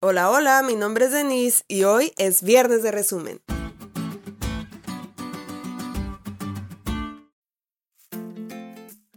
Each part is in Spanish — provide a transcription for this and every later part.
Hola, hola, mi nombre es Denise y hoy es viernes de resumen.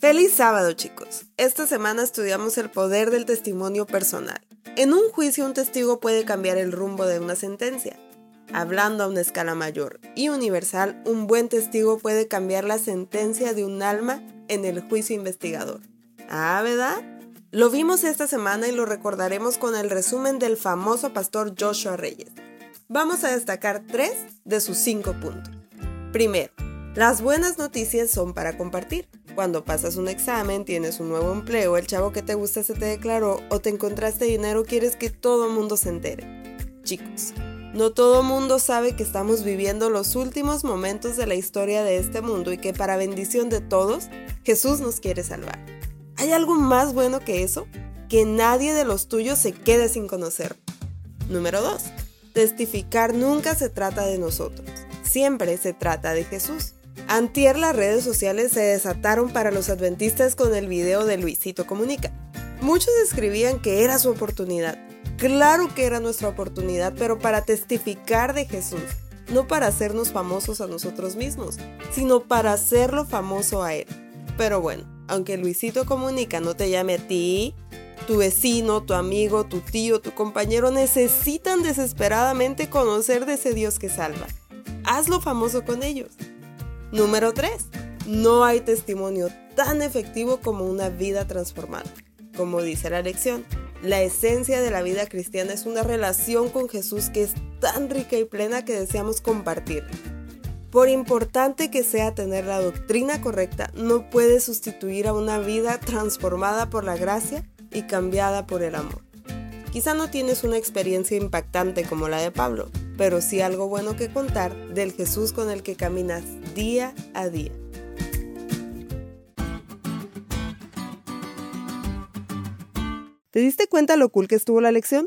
Feliz sábado chicos. Esta semana estudiamos el poder del testimonio personal. En un juicio un testigo puede cambiar el rumbo de una sentencia. Hablando a una escala mayor y universal, un buen testigo puede cambiar la sentencia de un alma en el juicio investigador. Ah, ¿verdad? Lo vimos esta semana y lo recordaremos con el resumen del famoso pastor Joshua Reyes. Vamos a destacar tres de sus cinco puntos. Primero, las buenas noticias son para compartir. Cuando pasas un examen, tienes un nuevo empleo, el chavo que te gusta se te declaró o te encontraste dinero, quieres que todo mundo se entere. Chicos, no todo mundo sabe que estamos viviendo los últimos momentos de la historia de este mundo y que para bendición de todos, Jesús nos quiere salvar. ¿Hay algo más bueno que eso? Que nadie de los tuyos se quede sin conocer. Número 2. Testificar nunca se trata de nosotros, siempre se trata de Jesús. Antier las redes sociales se desataron para los adventistas con el video de Luisito Comunica. Muchos escribían que era su oportunidad. Claro que era nuestra oportunidad, pero para testificar de Jesús, no para hacernos famosos a nosotros mismos, sino para hacerlo famoso a Él. Pero bueno, aunque Luisito Comunica no te llame a ti, tu vecino, tu amigo, tu tío, tu compañero necesitan desesperadamente conocer de ese Dios que salva. Hazlo famoso con ellos. Número 3. No hay testimonio tan efectivo como una vida transformada. Como dice la lección, la esencia de la vida cristiana es una relación con Jesús que es tan rica y plena que deseamos compartir. Por importante que sea tener la doctrina correcta, no puede sustituir a una vida transformada por la gracia y cambiada por el amor. Quizá no tienes una experiencia impactante como la de Pablo, pero sí algo bueno que contar del Jesús con el que caminas día a día. ¿Te diste cuenta lo cool que estuvo la lección?